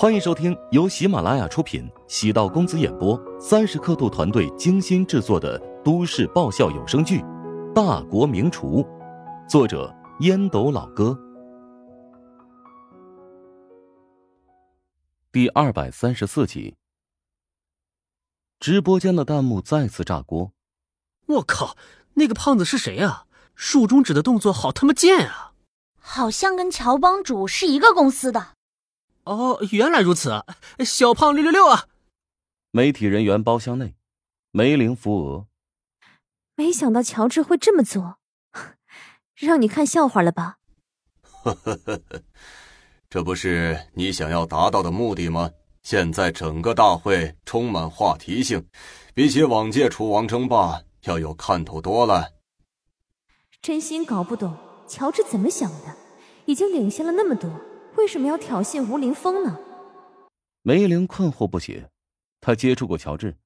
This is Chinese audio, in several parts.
欢迎收听由喜马拉雅出品、喜道公子演播、三十刻度团队精心制作的都市爆笑有声剧《大国名厨》，作者烟斗老哥，第二百三十四集。直播间的弹幕再次炸锅。我靠，那个胖子是谁啊？竖中指的动作好他妈贱啊！好像跟乔帮主是一个公司的。哦，原来如此，小胖六六六啊！媒体人员包厢内，梅玲扶额。没想到乔治会这么做，让你看笑话了吧？呵呵呵呵，这不是你想要达到的目的吗？现在整个大会充满话题性，比起往届厨王争霸要有看头多了。真心搞不懂乔治怎么想的，已经领先了那么多。为什么要挑衅吴林峰呢？梅玲困惑不解。她接触过乔治，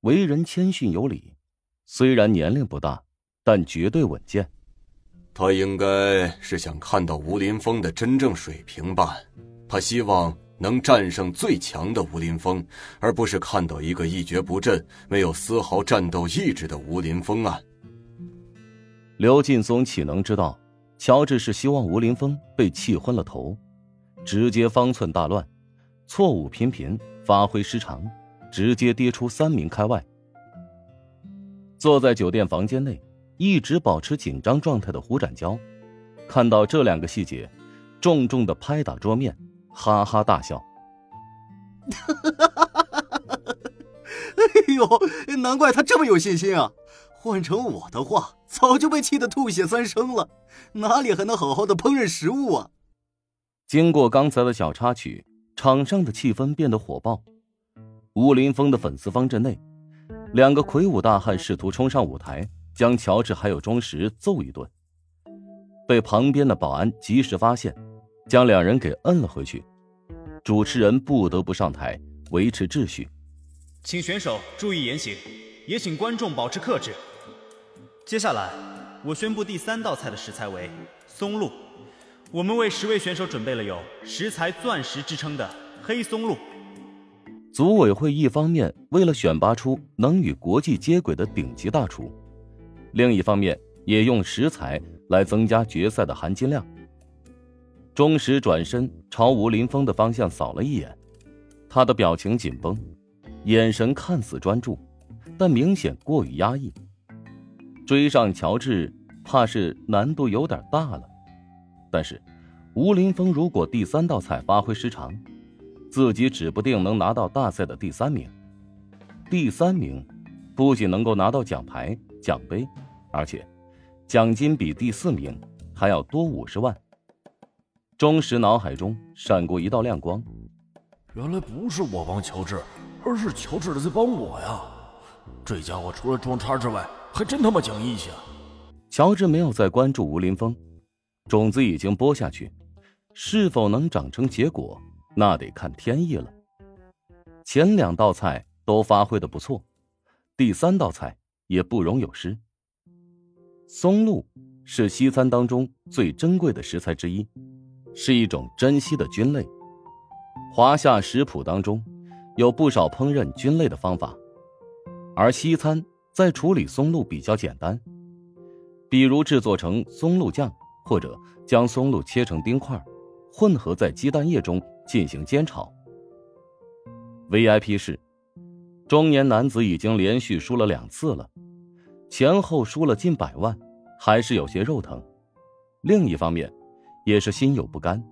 为人谦逊有礼，虽然年龄不大，但绝对稳健。他应该是想看到吴林峰的真正水平吧？他希望能战胜最强的吴林峰，而不是看到一个一蹶不振、没有丝毫战斗意志的吴林峰啊！刘劲松岂能知道，乔治是希望吴林峰被气昏了头？直接方寸大乱，错误频频，发挥失常，直接跌出三名开外。坐在酒店房间内，一直保持紧张状态的胡展娇，看到这两个细节，重重的拍打桌面，哈哈大笑。哈哈哈哈哈哎呦，难怪他这么有信心啊！换成我的话，早就被气得吐血三升了，哪里还能好好的烹饪食物啊？经过刚才的小插曲，场上的气氛变得火爆。吴林峰的粉丝方阵内，两个魁梧大汉试图冲上舞台，将乔治还有钟石揍一顿，被旁边的保安及时发现，将两人给摁了回去。主持人不得不上台维持秩序，请选手注意言行，也请观众保持克制。接下来，我宣布第三道菜的食材为松露。我们为十位选手准备了有“食材钻石”之称的黑松露。组委会一方面为了选拔出能与国际接轨的顶级大厨，另一方面也用食材来增加决赛的含金量。钟石转身朝吴林峰的方向扫了一眼，他的表情紧绷，眼神看似专注，但明显过于压抑。追上乔治，怕是难度有点大了。但是，吴林峰如果第三道菜发挥失常，自己指不定能拿到大赛的第三名。第三名，不仅能够拿到奖牌、奖杯，而且奖金比第四名还要多五十万。钟石脑海中闪过一道亮光，原来不是我帮乔治，而是乔治在帮我呀！这家伙除了装叉之外，还真他妈讲义气啊！乔治没有再关注吴林峰。种子已经播下去，是否能长成结果，那得看天意了。前两道菜都发挥的不错，第三道菜也不容有失。松露是西餐当中最珍贵的食材之一，是一种珍稀的菌类。华夏食谱当中有不少烹饪菌类的方法，而西餐在处理松露比较简单，比如制作成松露酱。或者将松露切成丁块，混合在鸡蛋液中进行煎炒。VIP 室，中年男子已经连续输了两次了，前后输了近百万，还是有些肉疼。另一方面，也是心有不甘。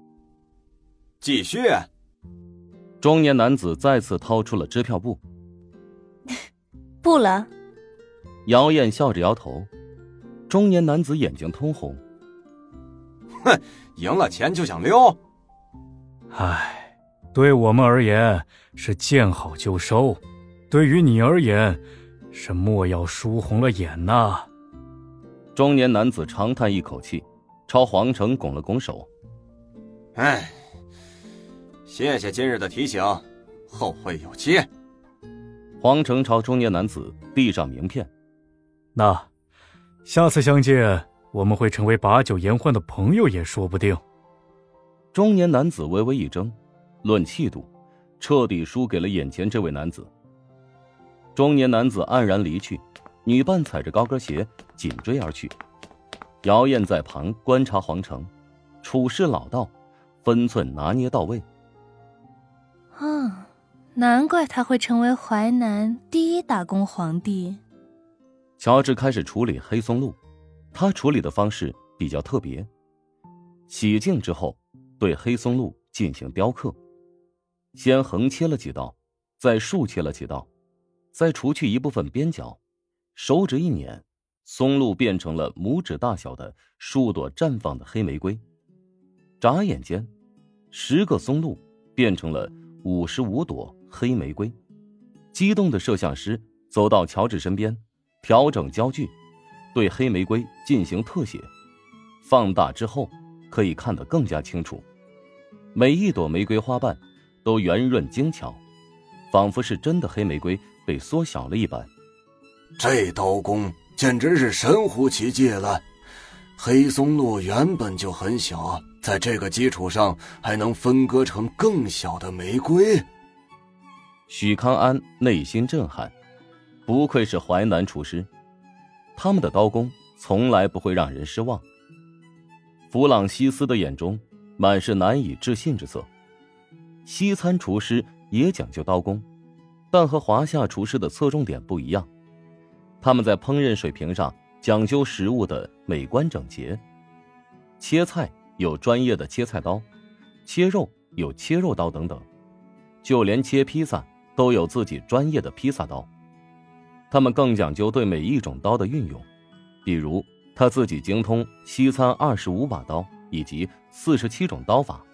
继续。中年男子再次掏出了支票簿。不了。姚燕笑着摇头。中年男子眼睛通红。哼，赢了钱就想溜。唉，对我们而言是见好就收，对于你而言是莫要输红了眼呐。中年男子长叹一口气，朝黄成拱了拱手。唉，谢谢今日的提醒，后会有期。黄成朝中年男子递上名片，那下次相见。我们会成为把酒言欢的朋友也说不定。中年男子微微一怔，论气度，彻底输给了眼前这位男子。中年男子黯然离去，女伴踩着高跟鞋紧追而去。姚燕在旁观察皇城，处事老道，分寸拿捏到位。啊，难怪他会成为淮南第一打工皇帝。乔治开始处理黑松露，他处理的方式比较特别。洗净之后，对黑松露进行雕刻，先横切了几刀，再竖切了几刀，再除去一部分边角，手指一捻，松露变成了拇指大小的数朵绽放的黑玫瑰。眨眼间，十个松露变成了五十五朵黑玫瑰。激动的摄像师走到乔治身边。调整焦距，对黑玫瑰进行特写，放大之后可以看得更加清楚。每一朵玫瑰花瓣都圆润精巧，仿佛是真的黑玫瑰被缩小了一般。这刀工简直是神乎其技了！黑松露原本就很小，在这个基础上还能分割成更小的玫瑰。许康安内心震撼。不愧是淮南厨师，他们的刀工从来不会让人失望。弗朗西斯的眼中满是难以置信之色。西餐厨师也讲究刀工，但和华夏厨师的侧重点不一样。他们在烹饪水平上讲究食物的美观整洁，切菜有专业的切菜刀，切肉有切肉刀等等，就连切披萨都有自己专业的披萨刀。他们更讲究对每一种刀的运用，比如他自己精通西餐二十五把刀以及四十七种刀法。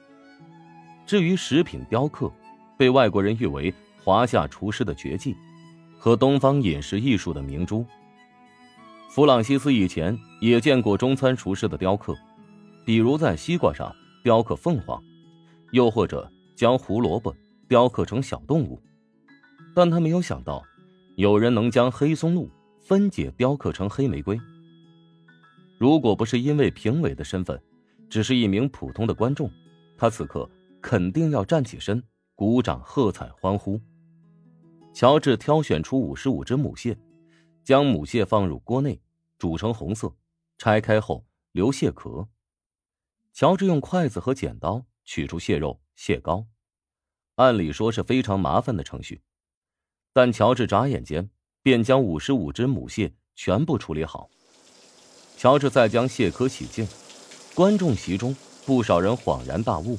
至于食品雕刻，被外国人誉为华夏厨师的绝技，和东方饮食艺术的明珠。弗朗西斯以前也见过中餐厨师的雕刻，比如在西瓜上雕刻凤凰，又或者将胡萝卜雕刻成小动物，但他没有想到。有人能将黑松露分解雕刻成黑玫瑰。如果不是因为评委的身份，只是一名普通的观众，他此刻肯定要站起身，鼓掌喝彩欢呼。乔治挑选出五十五只母蟹，将母蟹放入锅内煮成红色，拆开后留蟹壳。乔治用筷子和剪刀取出蟹肉、蟹膏，按理说是非常麻烦的程序。但乔治眨眼间便将五十五只母蟹全部处理好。乔治再将蟹壳洗净，观众席中不少人恍然大悟：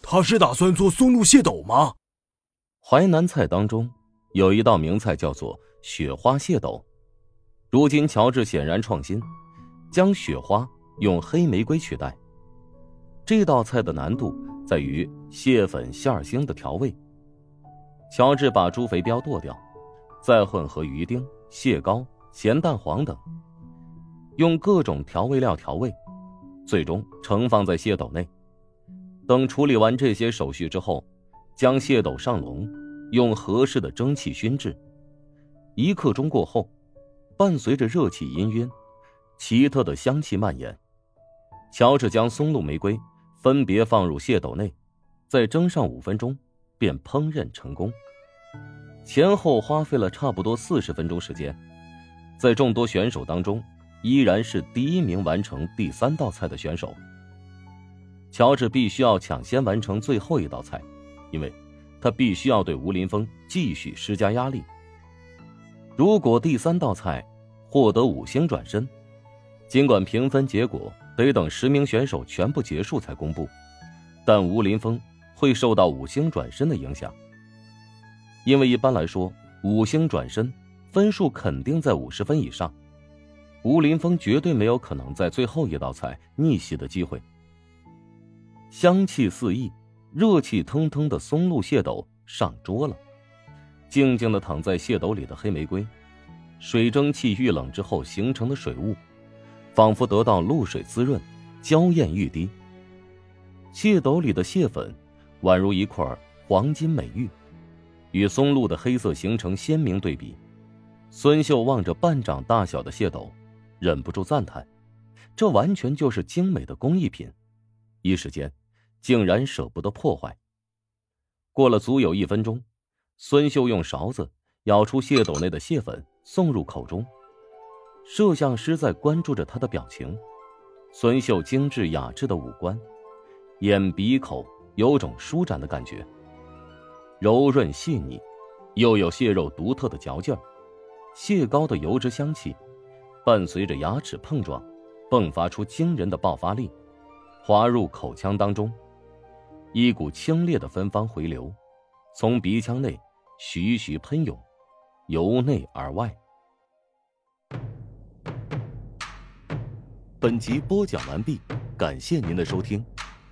他是打算做松露蟹斗吗？淮南菜当中有一道名菜叫做雪花蟹斗。如今乔治显然创新，将雪花用黑玫瑰取代。这道菜的难度在于蟹粉馅儿星的调味。乔治把猪肥膘剁掉，再混合鱼丁、蟹膏、咸蛋黄等，用各种调味料调味，最终盛放在蟹斗内。等处理完这些手续之后，将蟹斗上笼，用合适的蒸汽熏制。一刻钟过后，伴随着热气氤氲，奇特的香气蔓延。乔治将松露、玫瑰分别放入蟹斗内，再蒸上五分钟。便烹饪成功，前后花费了差不多四十分钟时间，在众多选手当中，依然是第一名完成第三道菜的选手。乔治必须要抢先完成最后一道菜，因为他必须要对吴林峰继续施加压力。如果第三道菜获得五星转身，尽管评分结果得等十名选手全部结束才公布，但吴林峰。会受到五星转身的影响，因为一般来说，五星转身分数肯定在五十分以上。吴林峰绝对没有可能在最后一道菜逆袭的机会。香气四溢、热气腾腾的松露蟹斗上桌了，静静的躺在蟹斗里的黑玫瑰，水蒸气遇冷之后形成的水雾，仿佛得到露水滋润，娇艳欲滴。蟹斗里的蟹粉。宛如一块黄金美玉，与松露的黑色形成鲜明对比。孙秀望着半掌大小的蟹斗，忍不住赞叹：“这完全就是精美的工艺品。”一时间，竟然舍不得破坏。过了足有一分钟，孙秀用勺子舀出蟹斗内的蟹粉，送入口中。摄像师在关注着他的表情。孙秀精致雅致的五官，眼鼻口有种舒展的感觉，柔润细腻，又有蟹肉独特的嚼劲儿，蟹膏的油脂香气，伴随着牙齿碰撞，迸发出惊人的爆发力，滑入口腔当中，一股清冽的芬芳回流，从鼻腔内徐徐喷涌，由内而外。本集播讲完毕，感谢您的收听。